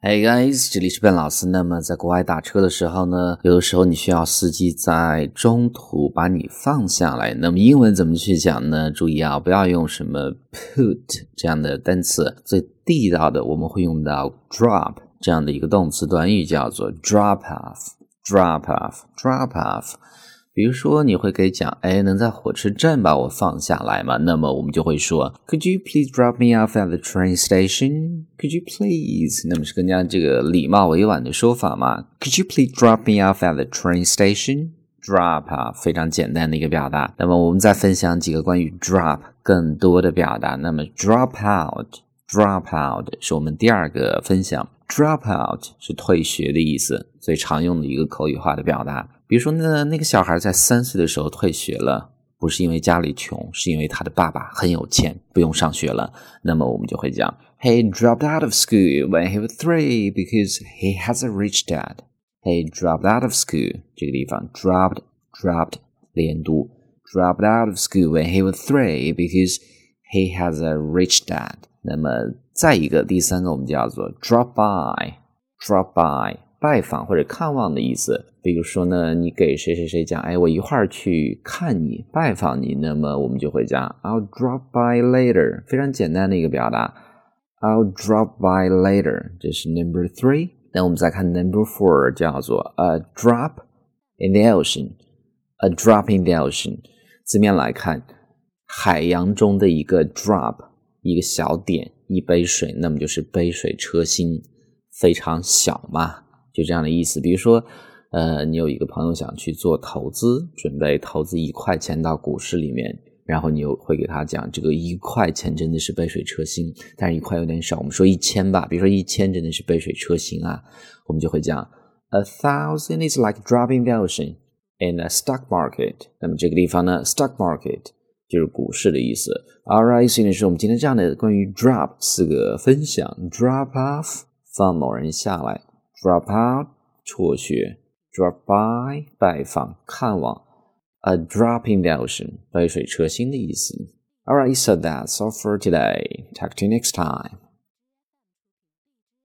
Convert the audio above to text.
Hey guys，这里是笨老师。那么在国外打车的时候呢，有的时候你需要司机在中途把你放下来。那么英文怎么去讲呢？注意啊，不要用什么 put 这样的单词，最地道的我们会用到 drop 这样的一个动词短语，叫做 drop off，drop off，drop off。比如说，你会给讲，哎，能在火车站把我放下来吗？那么我们就会说，Could you please drop me off at the train station? Could you please？那么是更加这个礼貌委婉的说法嘛？Could you please drop me off at the train station? Drop 啊，非常简单的一个表达。那么我们再分享几个关于 drop 更多的表达。那么 drop out，drop out 是我们第二个分享。Drop out 是退学的意思，最常用的一个口语化的表达。比如说，那那个小孩在三岁的时候退学了，不是因为家里穷，是因为他的爸爸很有钱，不用上学了。那么我们就会讲，He dropped out of school when he was three because he has a rich dad. He dropped out of school 这个地方，dropped dropped 连读，dropped out of school when he was three because he has a rich dad. 那么再一个，第三个我们叫做 drop by，drop by。拜访或者看望的意思，比如说呢，你给谁谁谁讲，哎，我一会儿去看你，拜访你，那么我们就会讲 I'll drop by later，非常简单的一个表达，I'll drop by later，这是 number three。那我们再看 number four，叫做 a drop in the ocean，a drop in the ocean。字面来看，海洋中的一个 drop，一个小点，一杯水，那么就是杯水车薪，非常小嘛。就这样的意思，比如说，呃，你有一个朋友想去做投资，准备投资一块钱到股市里面，然后你又会给他讲，这个一块钱真的是杯水车薪，但是一块有点少，我们说一千吧，比如说一千真的是杯水车薪啊，我们就会讲，a thousand is like dropping the ocean in a stock market。那么这个地方呢，stock market 就是股市的意思。Alright，所以是我们今天这样的关于 drop 四个分享，drop off 放某人下来。drop out 辍学 ，drop by 拜访看望，a drop in the ocean 杯水车薪的意思。Alright, so that's all for today. Talk to you next time.